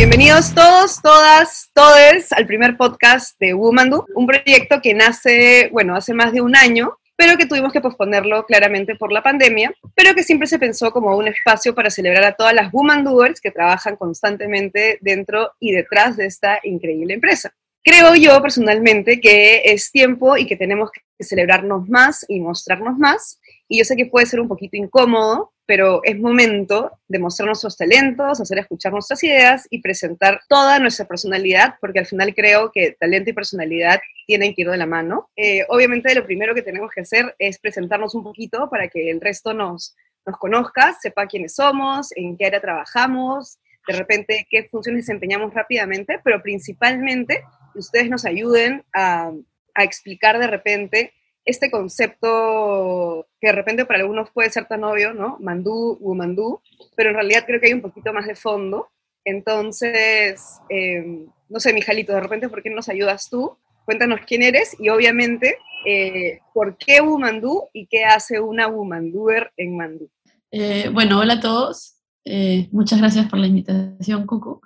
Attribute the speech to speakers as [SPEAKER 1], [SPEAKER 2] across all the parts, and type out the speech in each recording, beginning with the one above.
[SPEAKER 1] Bienvenidos todos, todas, todes al primer podcast de Womandu, un proyecto que nace, bueno, hace más de un año, pero que tuvimos que posponerlo claramente por la pandemia, pero que siempre se pensó como un espacio para celebrar a todas las Womandoers que trabajan constantemente dentro y detrás de esta increíble empresa. Creo yo personalmente que es tiempo y que tenemos que celebrarnos más y mostrarnos más. Y yo sé que puede ser un poquito incómodo, pero es momento de mostrar nuestros talentos, hacer escuchar nuestras ideas y presentar toda nuestra personalidad, porque al final creo que talento y personalidad tienen que ir de la mano. Eh, obviamente lo primero que tenemos que hacer es presentarnos un poquito para que el resto nos, nos conozca, sepa quiénes somos, en qué área trabajamos, de repente qué funciones desempeñamos rápidamente, pero principalmente ustedes nos ayuden a, explicar de repente este concepto que de repente para algunos puede ser tan obvio, ¿no? Mandú, Wumandú, pero en realidad creo que hay un poquito más de fondo. Entonces, em, no sé, Mijalito, de repente, ¿por qué nos ayudas tú? Cuéntanos quién eres y obviamente eh, por qué Wumandú y qué hace una Wumandúer en Mandú.
[SPEAKER 2] Eh, bueno, hola a todos. Eh, muchas gracias por la invitación, Cucu.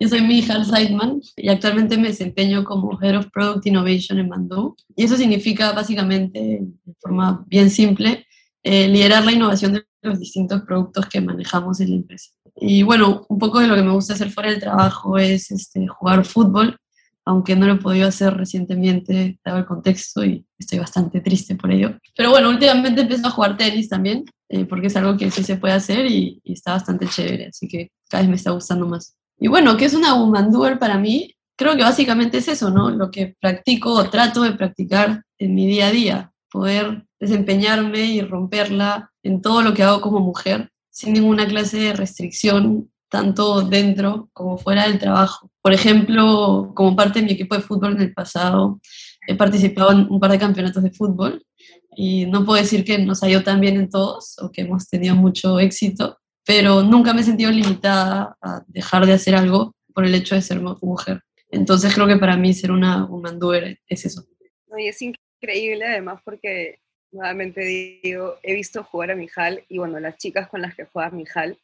[SPEAKER 2] Yo soy Mijal Seidman y actualmente me desempeño como Head of Product Innovation en Mandú. Y eso significa básicamente, de forma bien simple, eh, liderar la innovación de los distintos productos que manejamos en la empresa. Y bueno, un poco de lo que me gusta hacer fuera del trabajo es este, jugar fútbol, aunque no lo he podido hacer recientemente, dado el contexto, y estoy bastante triste por ello. Pero bueno, últimamente empecé a jugar tenis también, eh, porque es algo que sí se puede hacer y, y está bastante chévere, así que cada vez me está gustando más. Y bueno, ¿qué es una woman doer para mí? Creo que básicamente es eso, ¿no? Lo que practico o trato de practicar en mi día a día, poder desempeñarme y romperla en todo lo que hago como mujer, sin ninguna clase de restricción, tanto dentro como fuera del trabajo. Por ejemplo, como parte de mi equipo de fútbol en el pasado, he participado en un par de campeonatos de fútbol y no puedo decir que nos ha ido tan bien en todos o que hemos tenido mucho éxito, pero nunca me he sentido limitada a dejar de hacer algo por el hecho de ser mujer. Entonces creo que para mí ser una woman doer es eso.
[SPEAKER 1] y es increíble además porque nuevamente digo, he visto jugar a Mijal y bueno, las chicas con las que juega Mijal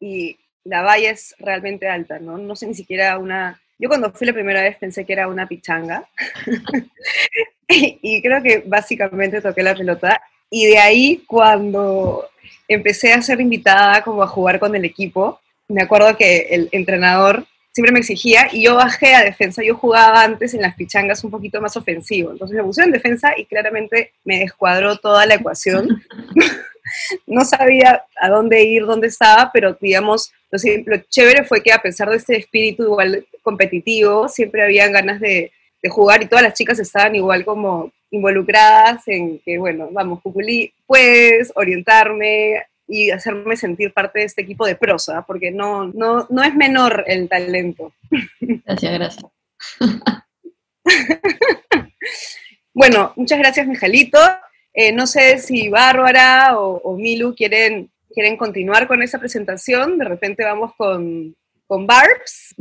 [SPEAKER 1] y la valla es realmente alta, ¿no? No sé ni siquiera una... Yo cuando fui la primera vez pensé que era una pichanga y creo que básicamente toqué la pelota y de ahí cuando empecé a ser invitada como a jugar con el equipo. Me acuerdo que el entrenador siempre me exigía y yo bajé a defensa. Yo jugaba antes en las pichangas un poquito más ofensivo. Entonces me puse en defensa y claramente me descuadró toda la ecuación. no sabía a dónde ir, dónde estaba, pero digamos, lo, lo, chévere fue que a pesar de este espíritu igual competitivo, siempre había ganas de, de jugar y todas las chicas estaban igual como involucradas en que, bueno, vamos, Cuculí, puedes orientarme y hacerme sentir parte de este equipo de prosa, porque no, no, no es menor el talento.
[SPEAKER 2] Gracias, gracias.
[SPEAKER 1] bueno, muchas gracias, Mijalito. Eh, no sé si Bárbara o, o, Milu quieren, quieren continuar con esa presentación. De repente vamos con, con Barbs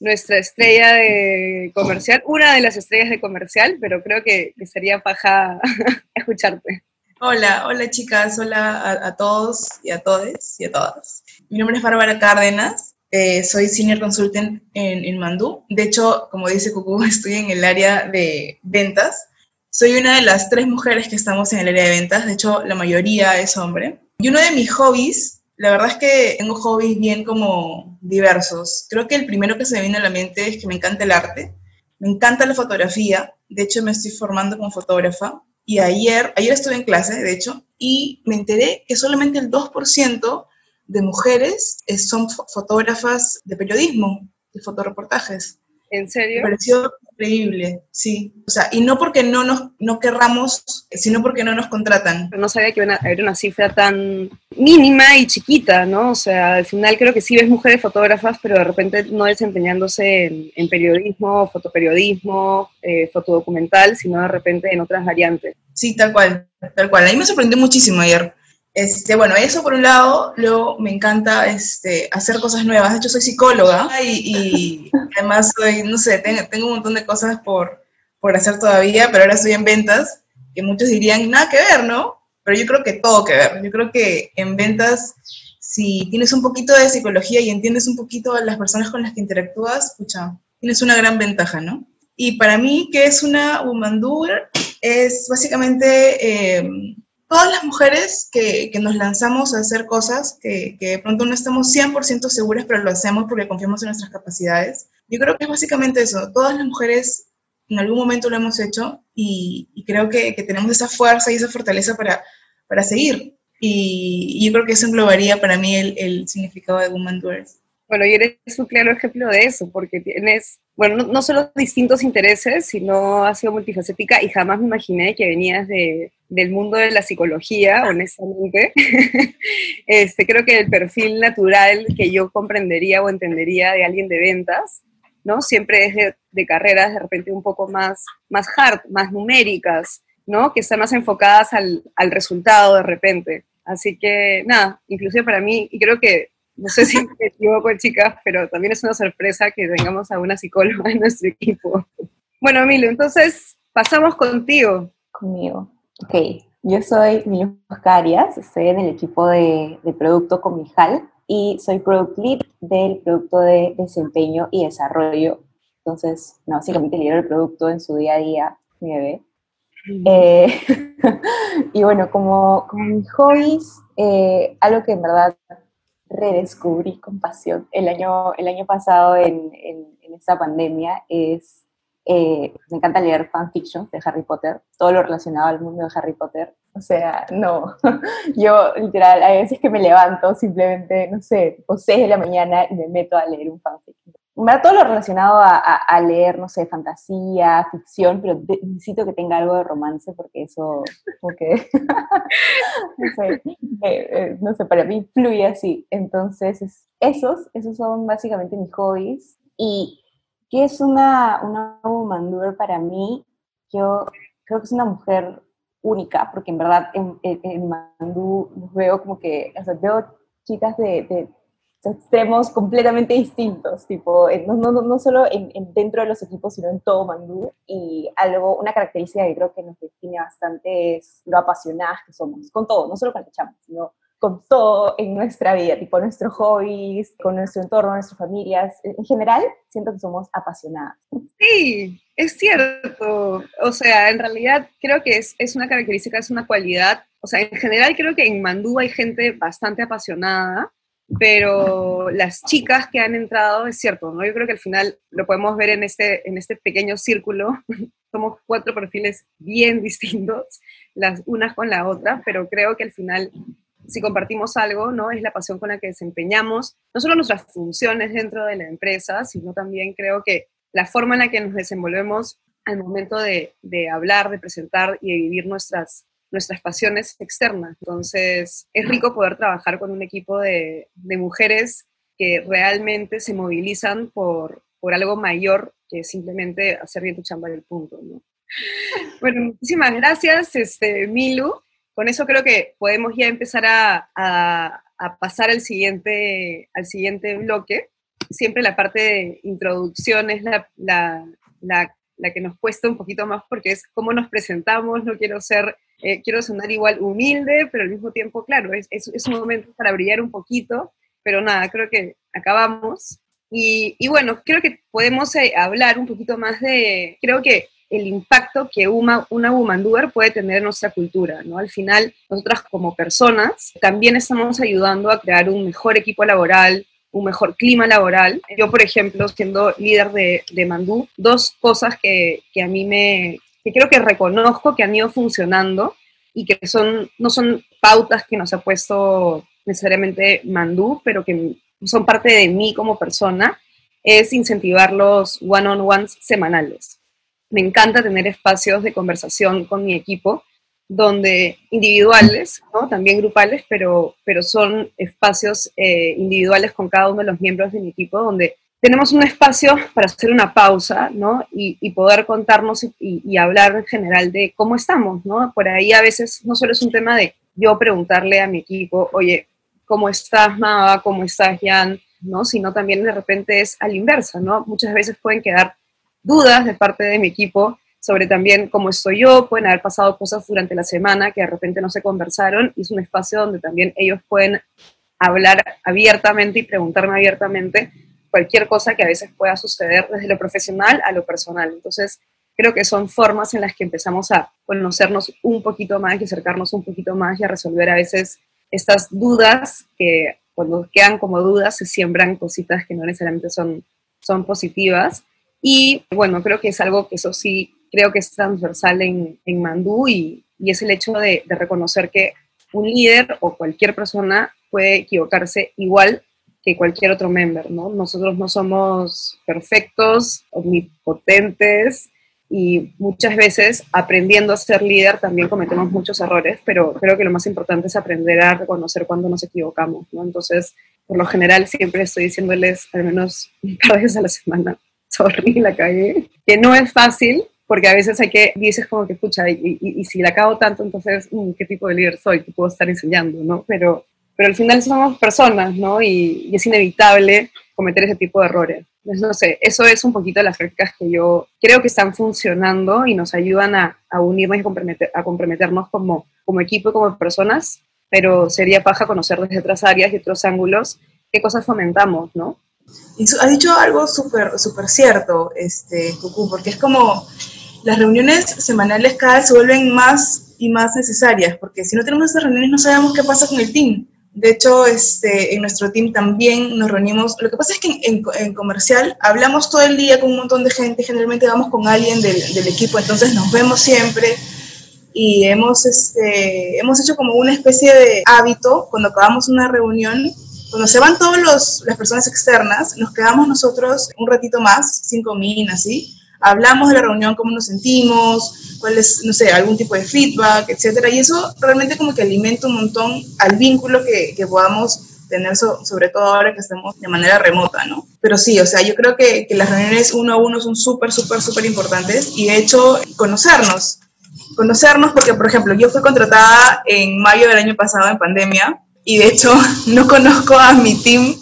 [SPEAKER 1] nuestra estrella de comercial, una de las estrellas de comercial, pero creo que, sería paja escucharte.
[SPEAKER 3] Hola, hola chicas, hola a, todos y a todes y a todas. Mi nombre es Bárbara Cárdenas, eh, soy Senior Consultant en, en Mandú. De hecho, como dice Cucú, estoy en el área de ventas. Soy una de las tres mujeres que estamos en el área de ventas, de hecho la mayoría es hombre. Y uno de mis hobbies la verdad es que tengo hobbies bien como diversos. Creo que el primero que se me viene a la mente es que me encanta el arte, me encanta la fotografía, de hecho me estoy formando como fotógrafa y ayer, ayer estuve en clase, de hecho, y me enteré que solamente el 2% de mujeres son fotógrafas de periodismo, de fotoreportajes.
[SPEAKER 1] ¿En serio?
[SPEAKER 3] Me pareció increíble, sí. O sea, y no porque no nos no querramos, sino porque no nos contratan.
[SPEAKER 1] No sabía que iba a haber una cifra tan mínima y chiquita, ¿no? O sea, al final creo que sí ves mujeres fotógrafas, pero de repente no desempeñándose en, periodismo, fotoperiodismo, eh, fotodocumental, sino de repente en otras variantes.
[SPEAKER 3] Sí, tal cual, tal cual. A mí me sorprendió muchísimo ayer. Este, bueno, eso por un lado, luego me encanta este, hacer cosas nuevas. De hecho, soy psicóloga y, además soy, no sé, tengo, un montón de cosas por, por hacer todavía, pero ahora estoy en ventas, que muchos dirían, nada que ver, ¿no? Pero yo creo que todo que ver. Yo creo que en ventas si tienes un poquito de psicología y entiendes un poquito a las personas con las que interactúas, escucha, tienes una gran ventaja, ¿no? Y para mí, ¿qué es una woman doer? Es básicamente eh, todas las mujeres que, que, nos lanzamos a hacer cosas que, que de pronto no estamos 100% seguras, pero lo hacemos porque confiamos en nuestras capacidades. Yo creo que es básicamente eso. Todas las mujeres en algún momento lo hemos hecho y, y creo que, que, tenemos esa fuerza y esa fortaleza para, para seguir. Y, y, yo creo que eso englobaría para mí el, el significado de Woman Doers.
[SPEAKER 1] Bueno, y eres un claro ejemplo de eso, porque tienes, bueno, no, no, solo distintos intereses, sino has sido multifacética y jamás me imaginé que venías de, del mundo de la psicología, honestamente. este, creo que el perfil natural que yo comprendería o entendería de alguien de ventas, ¿no? Siempre es de, de carreras de repente un poco más, más hard, más numéricas, ¿no? Que están más enfocadas al, al resultado de repente. Así que, nada, inclusive para mí, y creo que no sé si me equivoco, chicas, pero también es una sorpresa que tengamos a una psicóloga en nuestro equipo. Bueno, Milo, entonces pasamos contigo.
[SPEAKER 4] Conmigo. Ok, yo soy Milo Oscarias, estoy en el equipo de, de producto Comijal y soy Product Lead del producto de desempeño y desarrollo. Entonces, no, básicamente lidero el producto en su día a día, mi bebé. Eh, y bueno, como, como mis hobbies, eh, algo que en verdad redescubrí con pasión el año, el año pasado en, en, en esta pandemia es, eh, me encanta leer fanfiction de Harry Potter, todo lo relacionado al mundo de Harry Potter. O sea, no, yo literal, hay veces que me levanto simplemente, no sé, o 6 de la mañana y me meto a leer un fanfiction. Todo lo relacionado a, a, a leer, no sé, fantasía, ficción, pero necesito que tenga algo de romance porque eso, porque, no, sé, eh, eh, no sé, para mí fluye así. Entonces, es, esos, esos son básicamente mis hobbies. Y ¿qué es una, una woman para mí? Yo creo que es una mujer única, porque en verdad en, en, en Mandú veo como que, o sea, veo chicas de, de extremos completamente distintos, tipo, no, no, no solo en, en, dentro de los equipos, sino en todo Mandú. Y algo, una característica que creo que nos define bastante es lo apasionadas que somos, con todo, no solo con el chamo, sino con todo en nuestra vida, tipo nuestros hobbies, con nuestro entorno, nuestras familias. En general, siento que somos apasionadas.
[SPEAKER 1] Sí, es cierto. O sea, en realidad creo que es, es una característica, es una cualidad. O sea, en general creo que en Mandú hay gente bastante apasionada pero las chicas que han entrado, es cierto, ¿no? Yo creo que al final lo podemos ver en este, en este pequeño círculo, somos cuatro perfiles bien distintos, las unas con la otra, pero creo que al final, si compartimos algo, ¿no? Es la pasión con la que desempeñamos, no solo nuestras funciones dentro de la empresa, sino también creo que la forma en la que nos desenvolvemos al momento de, de hablar, de presentar y de vivir nuestras, nuestras pasiones externas. Entonces, es rico poder trabajar con un equipo de, de mujeres que realmente se movilizan por, por, algo mayor que simplemente hacer bien tu chamba del punto. ¿no? Bueno, muchísimas gracias, este, Milu. Con eso creo que podemos ya empezar a, a, a pasar al siguiente, al siguiente bloque. Siempre la parte de introducción es la, la, la, la que nos cuesta un poquito más porque es cómo nos presentamos, no quiero ser eh, quiero sonar igual humilde, pero al mismo tiempo, claro, es, es, es, un momento para brillar un poquito, pero nada, creo que acabamos. Y, y bueno, creo que podemos eh, hablar un poquito más de, creo que el impacto que una, una woman doer puede tener en nuestra cultura, ¿no? Al final, nosotras como personas también estamos ayudando a crear un mejor equipo laboral, un mejor clima laboral. Yo, por ejemplo, siendo líder de, de Mandú, dos cosas que, que a mí me, que creo que reconozco que han ido funcionando y que son, no son pautas que nos ha puesto necesariamente Mandú, pero que son parte de mí como persona, es incentivar los one-on-ones semanales. Me encanta tener espacios de conversación con mi equipo, donde individuales, ¿no? también grupales, pero, pero son espacios eh, individuales con cada uno de los miembros de mi equipo, donde tenemos un espacio para hacer una pausa, ¿no? Y, y poder contarnos y, hablar en general de cómo estamos, ¿no? Por ahí a veces no solo es un tema de yo preguntarle a mi equipo, oye, ¿cómo estás, Mava? ¿Cómo estás, Jan? ¿No? Sino también de repente es a la inversa, ¿no? Muchas veces pueden quedar dudas de parte de mi equipo sobre también cómo estoy yo, pueden haber pasado cosas durante la semana que de repente no se conversaron y es un espacio donde también ellos pueden hablar abiertamente y preguntarme abiertamente cualquier cosa que a veces pueda suceder desde lo profesional a lo personal. Entonces, creo que son formas en las que empezamos a conocernos un poquito más y acercarnos un poquito más y a resolver a veces estas dudas que cuando quedan como dudas se siembran cositas que no necesariamente son, son positivas. Y bueno, creo que es algo que eso sí creo que es transversal en, en Mandú y, y, es el hecho de, de reconocer que un líder o cualquier persona puede equivocarse igual que cualquier otro member, ¿no? Nosotros no somos perfectos, omnipotentes y muchas veces aprendiendo a ser líder también cometemos muchos errores, pero creo que lo más importante es aprender a reconocer cuando nos equivocamos, ¿no? Entonces, por lo general siempre estoy diciéndoles al menos un par de veces a la semana, sorry, la cagué, que no es fácil, porque a veces hay que, dices como que, pucha, y, y, y si la cago tanto, entonces, mm, ¿qué tipo de líder soy? ¿Qué puedo estar enseñando? ¿no? Pero pero al final somos personas, ¿no? Y, y, es inevitable cometer ese tipo de errores. Entonces, no sé, eso es un poquito de las prácticas que yo creo que están funcionando y nos ayudan a, a unirnos y comprometer, a comprometernos como, como equipo y como personas, pero sería paja conocer desde otras áreas y otros ángulos qué cosas fomentamos, ¿no?
[SPEAKER 3] Y has dicho algo súper súper cierto, este, Cucú, porque es como las reuniones semanales cada vez se vuelven más y más necesarias, porque si no tenemos esas reuniones no sabemos qué pasa con el team de hecho, este, en nuestro team también nos reunimos. Lo que pasa es que en, comercial hablamos todo el día con un montón de gente, generalmente vamos con alguien del, del equipo, entonces nos vemos siempre y hemos, este, hemos hecho como una especie de hábito cuando acabamos una reunión. Cuando se van todas las personas externas, nos quedamos nosotros un ratito más, cinco min, así, hablamos de la reunión, cómo nos sentimos, cuál es, no sé, algún tipo de feedback, etcétera. Y eso realmente como que alimenta un montón al vínculo que, que podamos tener, so, sobre todo ahora que estamos de manera remota, ¿no? Pero sí, o sea, yo creo que, que las reuniones uno a uno son súper, súper, súper importantes y de hecho conocernos, conocernos porque, por ejemplo, yo fui contratada en mayo del año pasado en pandemia y de hecho no conozco a mi team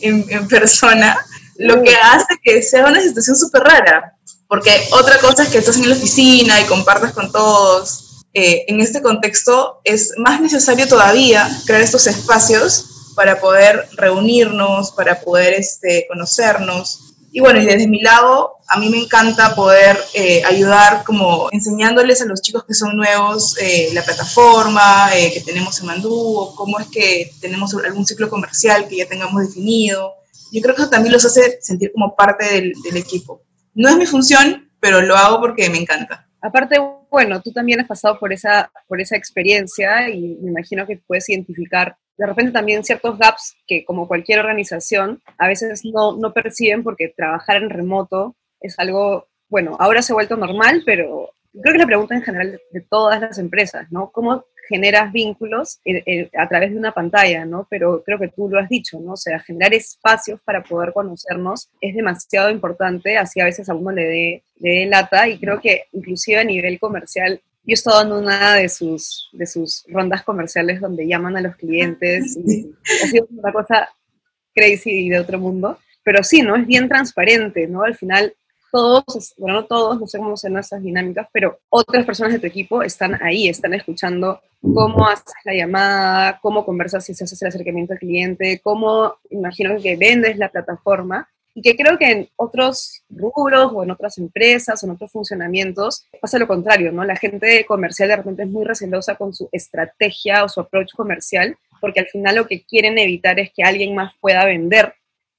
[SPEAKER 3] en, en persona, lo que hace que sea una situación súper rara porque otra cosa es que estás en la oficina y compartes con todos. Eh, en este contexto es más necesario todavía crear estos espacios para poder reunirnos, para poder este, conocernos. Y bueno, desde mi lado, a mí me encanta poder eh, ayudar como enseñándoles a los chicos que son nuevos eh, la plataforma eh, que tenemos en Mandú, o cómo es que tenemos algún ciclo comercial que ya tengamos definido. Yo creo que eso también los hace sentir como parte del, del equipo. No es mi función, pero lo hago porque me encanta.
[SPEAKER 1] Aparte, bueno, tú también has pasado por esa, por esa experiencia y me imagino que puedes identificar de repente también ciertos gaps que como cualquier organización a veces no, no perciben porque trabajar en remoto es algo, bueno, ahora se ha vuelto normal, pero creo que la pregunta en general de todas las empresas, ¿no? ¿Cómo generas vínculos eh, eh, a través de una pantalla, ¿no? Pero creo que tú lo has dicho, ¿no? O sea, generar espacios para poder conocernos es demasiado importante, así a veces a uno le dé, le lata y creo que inclusive a nivel comercial, yo he estado en una de sus, de sus rondas comerciales donde llaman a los clientes y ha sido una cosa crazy y de otro mundo, pero sí, ¿no? Es bien transparente, ¿no? Al final todos, bueno, no todos, no sé cómo son nuestras dinámicas, pero otras personas de tu equipo están ahí, están escuchando cómo haces la llamada, cómo conversas si se hace el acercamiento al cliente, cómo, imagino que vendes la plataforma, y que creo que en otros rubros o en otras empresas o en otros funcionamientos pasa lo contrario, ¿no? La gente comercial de repente es muy recelosa con su estrategia o su approach comercial, porque al final lo que quieren evitar es que alguien más pueda vender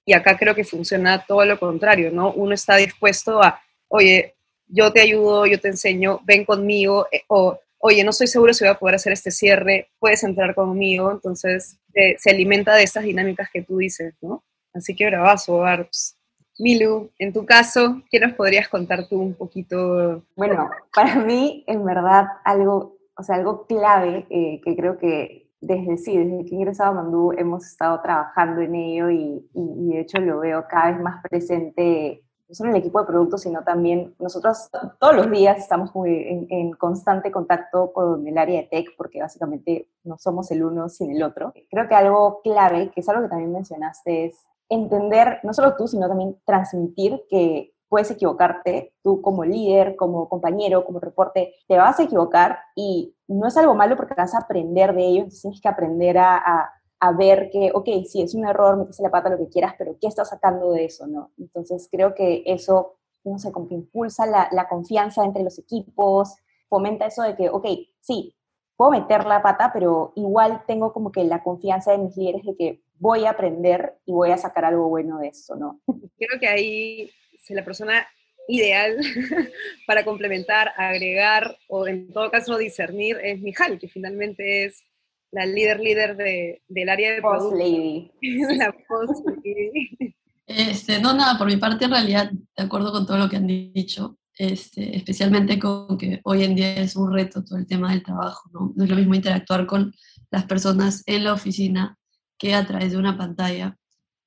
[SPEAKER 1] y acá creo que funciona todo lo contrario, ¿no? Uno está dispuesto a, oye, yo te ayudo, yo te enseño, ven conmigo, eh, o oye, no estoy seguro si voy a poder hacer este cierre, puedes entrar conmigo, entonces eh, se alimenta de estas dinámicas que tú dices, ¿no? Así que bravazo, Arps. Milu, en tu caso, ¿qué nos podrías contar tú un poquito?
[SPEAKER 4] Bueno, para mí, en verdad, algo, o sea, algo clave eh, que creo que desde sí, desde que he ingresado a Mandú hemos estado trabajando en ello y, y, y, de hecho lo veo cada vez más presente, no solo en el equipo de productos, sino también nosotros todos los días estamos muy en, en, constante contacto con el área de tech porque básicamente no somos el uno sin el otro. Creo que algo clave, que es algo que también mencionaste, es entender, no solo tú, sino también transmitir que puedes equivocarte, tú como líder, como compañero, como reporte, te vas a equivocar y no es algo malo porque vas a aprender de ello, tienes que aprender a, a, a ver que, ok, sí, es un error, metes la pata, lo que quieras, pero ¿qué estás sacando de eso, no? Entonces creo que eso, no sé, como que impulsa la, la confianza entre los equipos, fomenta eso de que, ok, sí, puedo meter la pata, pero igual tengo como que la confianza de mis líderes de que voy a aprender y voy a sacar algo bueno de eso, ¿no?
[SPEAKER 1] Creo que ahí la persona ideal para complementar, agregar o en todo caso discernir es Mijal, que finalmente es la líder líder de, del área de
[SPEAKER 4] Post lady.
[SPEAKER 1] la post lady.
[SPEAKER 2] Este, no, nada, por mi parte en realidad, de acuerdo con todo lo que han dicho, este, especialmente con que hoy en día es un reto todo el tema del trabajo, ¿no? No es lo mismo interactuar con las personas en la oficina que a través de una pantalla.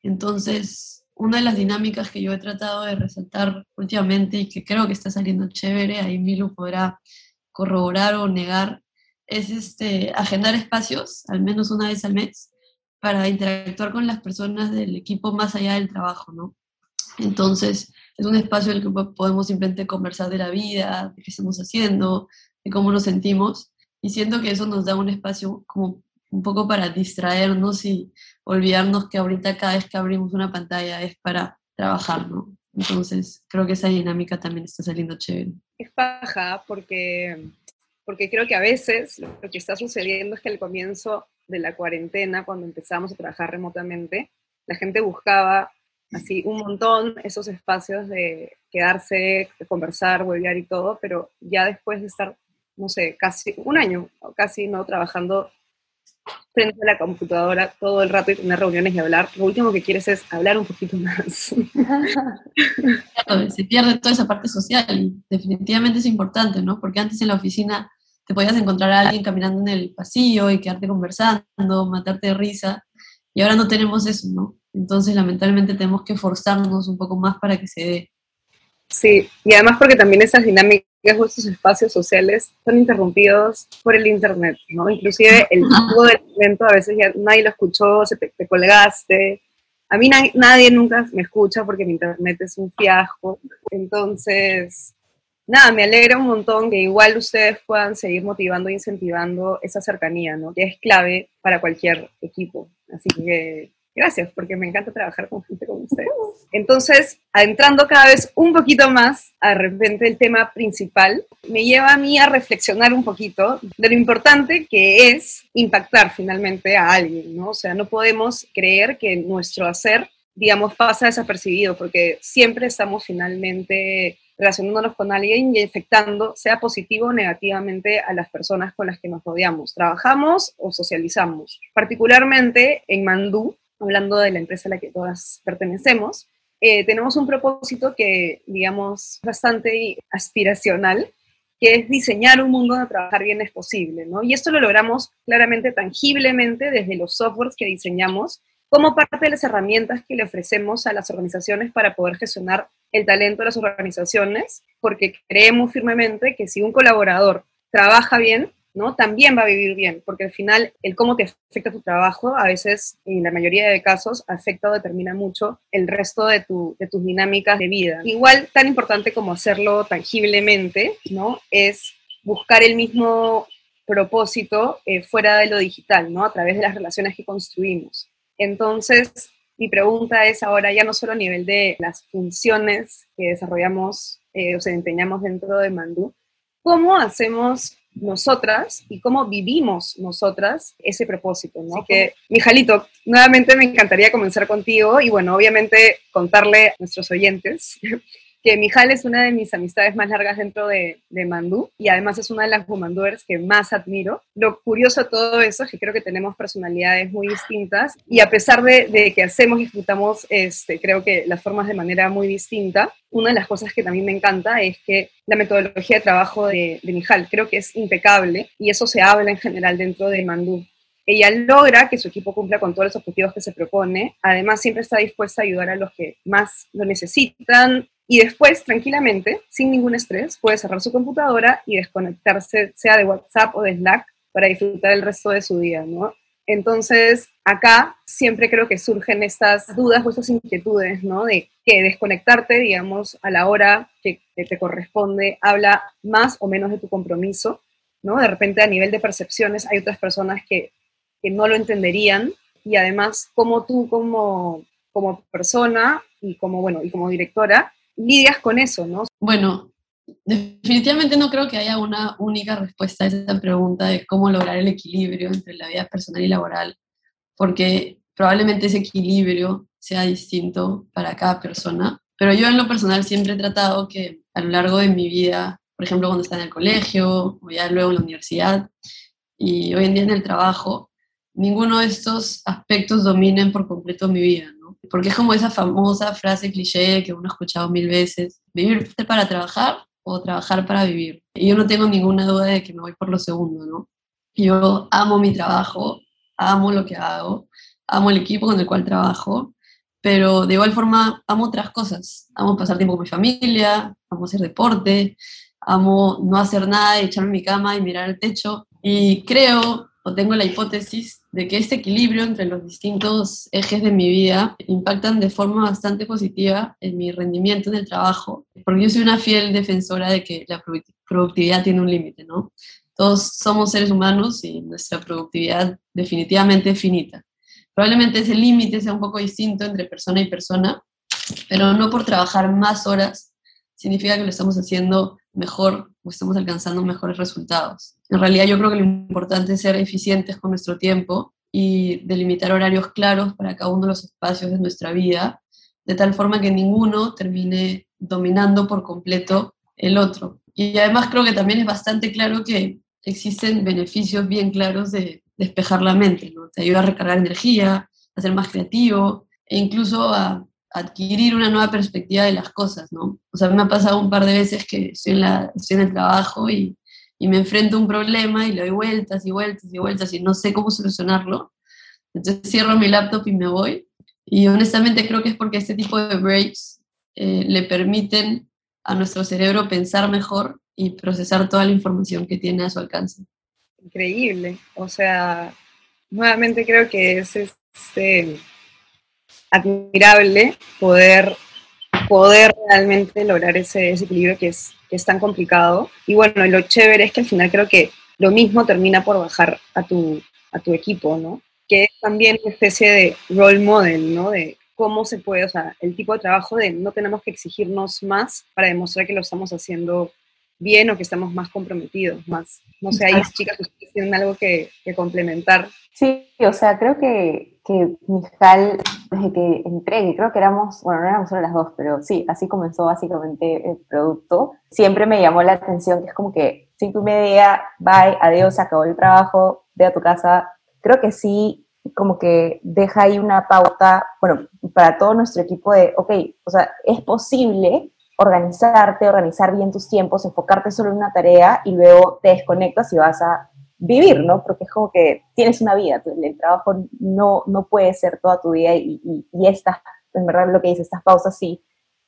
[SPEAKER 2] Entonces, una de las dinámicas que yo he tratado de resaltar últimamente y que creo que está saliendo chévere, ahí Milu podrá corroborar o negar, es este, agendar espacios, al menos una vez al mes, para interactuar con las personas del equipo más allá del trabajo, ¿no? Entonces, es un espacio en el que podemos simplemente conversar de la vida, de qué estamos haciendo, de cómo nos sentimos, y siento que eso nos da un espacio como un poco para distraernos y olvidarnos que ahorita cada vez que abrimos una pantalla es para trabajar, ¿no? Entonces, creo que esa dinámica también está saliendo chévere.
[SPEAKER 1] Es paja porque porque creo que a veces lo que está sucediendo es que al comienzo de la cuarentena, cuando empezamos a trabajar remotamente, la gente buscaba así un montón esos espacios de quedarse, de conversar, volver y todo, pero ya después de estar, no sé, casi un año, casi no trabajando frente a la computadora todo el rato y tener reuniones y hablar, lo último que quieres es hablar un poquito más.
[SPEAKER 2] se pierde toda esa parte social y definitivamente es importante, ¿no? Porque antes en la oficina te podías encontrar a alguien caminando en el pasillo y quedarte conversando, matarte de risa, y ahora no tenemos eso, ¿no? Entonces, lamentablemente, tenemos que forzarnos un poco más para que se dé.
[SPEAKER 1] Sí, y además porque también esas dinámicas o estos espacios sociales son interrumpidos por el Internet, ¿no? Inclusive el tipo del evento a veces ya nadie lo escuchó, se te, colgaste. A mí nadie nunca me escucha porque mi Internet es un fiasco. Entonces, nada, me alegra un montón que igual ustedes puedan seguir motivando e incentivando esa cercanía, ¿no? Que es clave para cualquier equipo. Así que gracias, porque me encanta trabajar con gente como ustedes. Entonces, adentrando cada vez un poquito más, de repente el tema principal, me lleva a mí a reflexionar un poquito de lo importante que es impactar finalmente a alguien, ¿no? O sea, no podemos creer que nuestro hacer, digamos, pasa desapercibido, porque siempre estamos finalmente relacionándonos con alguien y infectando, sea positivo o negativamente, a las personas con las que nos rodeamos. Trabajamos o socializamos. Particularmente en Mandú, hablando de la empresa a la que todas pertenecemos, eh, tenemos un propósito que, digamos, bastante aspiracional, que es diseñar un mundo donde trabajar bien es posible, ¿no? Y esto lo logramos claramente, tangiblemente, desde los softwares que diseñamos, como parte de las herramientas que le ofrecemos a las organizaciones para poder gestionar el talento de las organizaciones, porque creemos firmemente que si un colaborador trabaja bien, ¿no? También va a vivir bien, porque al final el cómo te afecta tu trabajo, a veces, en la mayoría de casos, afecta o determina mucho el resto de, tu, de tus dinámicas de vida. Igual, tan importante como hacerlo tangiblemente, ¿no? Es buscar el mismo propósito eh, fuera de lo digital, ¿no? A través de las relaciones que construimos. Entonces, mi pregunta es ahora ya no solo a nivel de las funciones que desarrollamos eh, o se empeñamos dentro de Mandú, ¿cómo hacemos nosotras y cómo vivimos nosotras ese propósito, ¿no? que, Mijalito, nuevamente me encantaría comenzar contigo y bueno, obviamente contarle a nuestros oyentes que Mijal es una de mis amistades más largas dentro de, de Mandú y además es una de las Womandoers que más admiro. Lo curioso de todo eso es que creo que tenemos personalidades muy distintas y a pesar de, de que hacemos y disfrutamos, este, creo que las formas de manera muy distinta, una de las cosas que también me encanta es que la metodología de trabajo de, de Mijal creo que es impecable y eso se habla en general dentro de Mandú ella logra que su equipo cumpla con todos los objetivos que se propone. Además, siempre está dispuesta a ayudar a los que más lo necesitan, y después, tranquilamente, sin ningún estrés, puede cerrar su computadora y desconectarse, sea de WhatsApp o de Slack, para disfrutar el resto de su día, ¿no? Entonces, acá siempre creo que surgen estas dudas o estas inquietudes, ¿no? De que desconectarte, digamos, a la hora que, te corresponde, habla más o menos de tu compromiso, ¿no? De repente, a nivel de percepciones, hay otras personas que, que no lo entenderían, y además cómo tú como, como persona y como, bueno, y como directora lidias con eso, ¿no?
[SPEAKER 2] Bueno, definitivamente no creo que haya una única respuesta a esa pregunta de cómo lograr el equilibrio entre la vida personal y laboral, porque probablemente ese equilibrio sea distinto para cada persona, pero yo en lo personal siempre he tratado que a lo largo de mi vida, por ejemplo cuando estaba en el colegio o ya luego en la universidad y hoy en día en el trabajo, ninguno de estos aspectos dominen por completo mi vida, ¿no? Porque es como esa famosa frase cliché que uno ha escuchado mil veces, vivir para trabajar o trabajar para vivir. Y yo no tengo ninguna duda de que me voy por lo segundo, ¿no? Yo amo mi trabajo, amo lo que hago, amo el equipo con el cual trabajo, pero de igual forma amo otras cosas. Amo pasar tiempo con mi familia, amo hacer deporte, amo no hacer nada echarme en mi cama y mirar el techo. Y creo, o tengo la hipótesis, de que este equilibrio entre los distintos ejes de mi vida impactan de forma bastante positiva en mi rendimiento en el trabajo, porque yo soy una fiel defensora de que la productividad tiene un límite, ¿no? Todos somos seres humanos y nuestra productividad definitivamente es finita. Probablemente ese límite sea un poco distinto entre persona y persona, pero no por trabajar más horas significa que lo estamos haciendo mejor o estamos alcanzando mejores resultados. En realidad yo creo que lo importante es ser eficientes con nuestro tiempo y delimitar horarios claros para cada uno de los espacios de nuestra vida, de tal forma que ninguno termine dominando por completo el otro. Y además creo que también es bastante claro que existen beneficios bien claros de despejar la mente, ¿no? Te ayuda a recargar energía, a ser más creativo e incluso a adquirir una nueva perspectiva de las cosas, ¿no? O sea, me ha pasado un par de veces que estoy en, la, estoy en el trabajo y, y, me enfrento a un problema y le doy vueltas y vueltas y vueltas y no sé cómo solucionarlo. Entonces cierro mi laptop y me voy. Y honestamente creo que es porque este tipo de breaks eh, le permiten a nuestro cerebro pensar mejor y procesar toda la información que tiene a su alcance.
[SPEAKER 1] Increíble. O sea, nuevamente creo que es este admirable poder, poder realmente lograr ese, equilibrio que es, que es tan complicado. Y bueno, lo chévere es que al final creo que lo mismo termina por bajar a tu, a tu equipo, ¿no? Que es también una especie de role model, ¿no? De cómo se puede, o sea, el tipo de trabajo de no tenemos que exigirnos más para demostrar que lo estamos haciendo bien o que estamos más comprometidos, más. No sé, ahí chicas, ustedes tienen algo que, que complementar.
[SPEAKER 4] Sí, o sea, creo que, que Mijal, desde que entré, creo que éramos, bueno, no éramos solo las dos, pero sí, así comenzó básicamente el producto, siempre me llamó la atención que es como que cinco y media, bye, adiós, acabó el trabajo, ve a tu casa. Creo que sí, como que deja ahí una pauta, bueno, para todo nuestro equipo de, ok, o sea, es posible organizarte, organizar bien tus tiempos, enfocarte solo en una tarea y luego te desconectas y vas a vivir, ¿no? Porque es como que tienes una vida, el trabajo no, no puede ser toda tu vida y, y, y estas, en verdad lo que dice, estas pausas sí,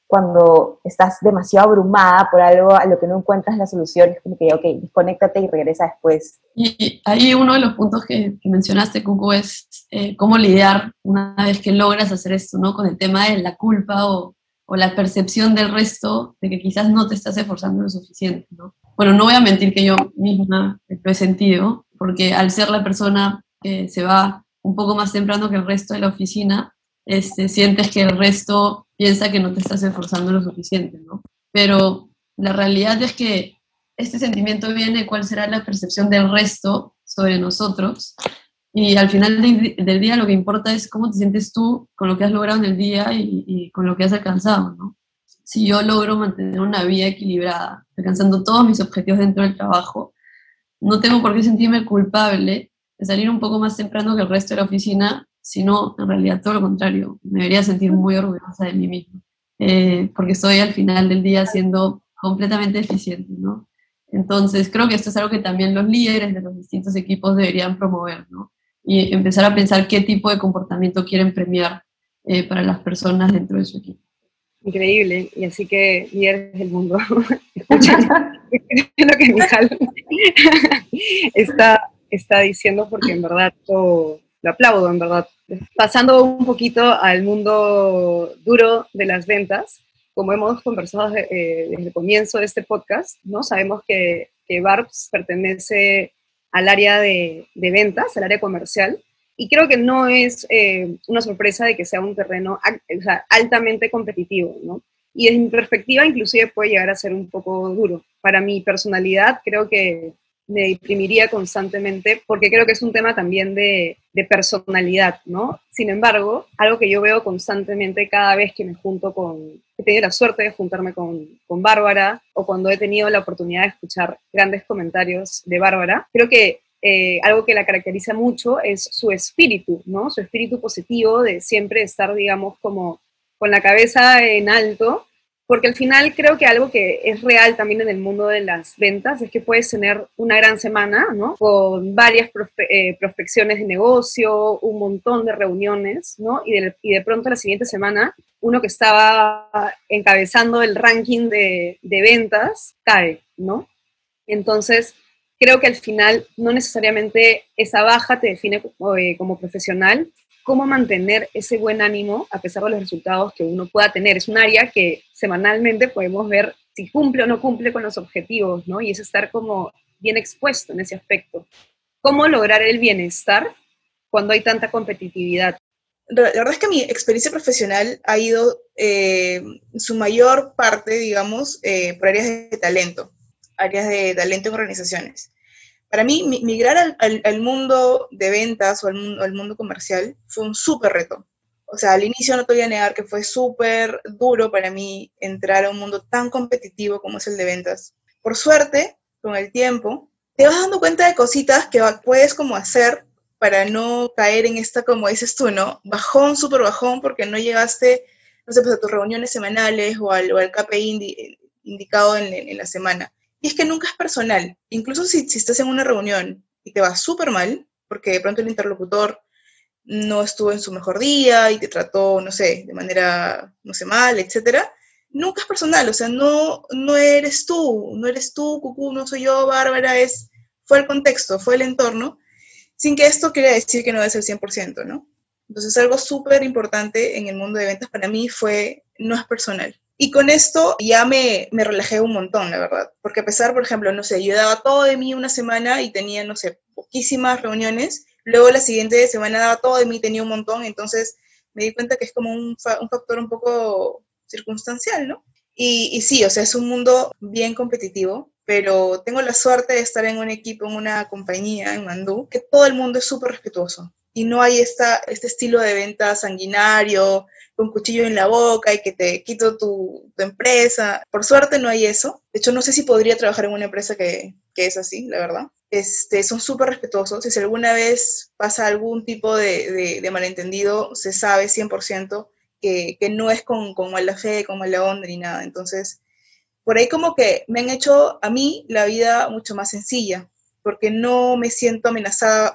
[SPEAKER 4] cuando estás demasiado abrumada por algo a lo que no encuentras la solución, es como que, ok, desconéctate y regresa después.
[SPEAKER 2] Y ahí uno de los puntos que, mencionaste, Cucu, es eh, cómo lidiar una vez que logras hacer esto, ¿no? Con el tema de la culpa o, o la percepción del resto de que quizás no te estás esforzando lo suficiente, ¿no? Bueno, no voy a mentir que yo misma lo he sentido, porque al ser la persona que se va un poco más temprano que el resto de la oficina, este, sientes que el resto piensa que no te estás esforzando lo suficiente, ¿no? Pero la realidad es que este sentimiento viene cuál será la percepción del resto sobre nosotros y al final del día lo que importa es cómo te sientes tú con lo que has logrado en el día y, y con lo que has alcanzado, ¿no? Si yo logro mantener una vida equilibrada, alcanzando todos mis objetivos dentro del trabajo, no tengo por qué sentirme culpable de salir un poco más temprano que el resto de la oficina, sino en realidad todo lo contrario, me debería sentir muy orgullosa de mí misma, eh, porque estoy al final del día siendo completamente eficiente, ¿no? Entonces, creo que esto es algo que también los líderes de los distintos equipos deberían promover, ¿no? y empezar a pensar qué tipo de comportamiento quieren premiar eh, para las personas dentro de su equipo.
[SPEAKER 1] Increíble, y así que líderes del mundo, escuchen lo que Mijal está, está diciendo porque en verdad lo, aplaudo, en verdad. Pasando un poquito al mundo duro de las ventas, como hemos conversado eh, desde el comienzo de este podcast, ¿no? sabemos que, que Barbs pertenece al área de, ventas, al área comercial, Y creo que no es eh, una sorpresa de que sea un terreno altamente competitivo, ¿no? Y desde mi perspectiva inclusive puede llegar a ser un poco duro. Para mi personalidad creo que me deprimiría constantemente porque creo que es un tema también de, de, personalidad, ¿no? Sin embargo, algo que yo veo constantemente cada vez que me junto con, he tenido la suerte de juntarme con, con Bárbara o cuando he tenido la oportunidad de escuchar grandes comentarios de Bárbara, creo que eh, algo que la caracteriza mucho es su espíritu, ¿no? Su espíritu positivo de siempre estar, digamos, como con la cabeza en alto porque al final creo que algo que es real también en el mundo de las ventas es que puedes tener una gran semana, ¿no? Con varias eh, prospecciones de negocio, un montón de reuniones, ¿no? Y de, pronto la siguiente semana, uno que estaba encabezando el ranking de, de ventas cae, ¿no? Entonces, creo que al final no necesariamente esa baja te define como, eh, como profesional, cómo mantener ese buen ánimo a pesar de los resultados que uno pueda tener. Es un área que semanalmente podemos ver si cumple o no cumple con los objetivos, ¿no? Y es estar como bien expuesto en ese aspecto. ¿Cómo lograr el bienestar cuando hay tanta competitividad?
[SPEAKER 3] La verdad es que mi experiencia profesional ha ido eh, su mayor parte, digamos, eh, por áreas de talento, áreas de talento en organizaciones para mí, migrar al, mundo de ventas o al, mundo comercial fue un súper reto. O sea, al inicio no te voy a negar que fue súper duro para mí entrar a un mundo tan competitivo como es el de ventas. Por suerte, con el tiempo, te vas dando cuenta de cositas que puedes como hacer para no caer en esta, como dices tú, ¿no? Bajón, súper bajón, porque no llegaste, no sé, pues a tus reuniones semanales o al, KPI indicado en la semana. Y es que nunca es personal. Incluso si, si estás en una reunión y te va súper mal, porque de pronto el interlocutor no estuvo en su mejor día y te trató, no sé, de manera, no sé, mal, etcétera, nunca es personal, o sea, no, no eres tú, no eres tú, Cucú, no soy yo, Bárbara, es, fue el contexto, fue el entorno, sin que esto quiera decir que no es el 100%, ¿no? Entonces, algo súper importante en el mundo de ventas para mí fue, no es personal. Y con esto ya me, me, relajé un montón, la verdad. Porque a pesar, por ejemplo, no sé, yo daba todo de mí una semana y tenía, no sé, poquísimas reuniones. Luego la siguiente semana daba todo de mí, tenía un montón. Entonces me di cuenta que es como un, un factor un poco circunstancial, ¿no? Y, y, sí, o sea, es un mundo bien competitivo, pero tengo la suerte de estar en un equipo, en una compañía, en Mandú, que todo el mundo es súper respetuoso. Y no hay esta, este estilo de venta sanguinario, con cuchillo en la boca y que te quito tu, empresa. Por suerte no hay eso. De hecho, no sé si podría trabajar en una empresa que, que es así, la verdad. Este, son súper respetuosos si alguna vez pasa algún tipo de, de, malentendido, se sabe 100% que, que, no es con, con mala fe, con mala onda ni nada. Entonces, por ahí como que me han hecho a mí la vida mucho más sencilla, porque no me siento amenazada,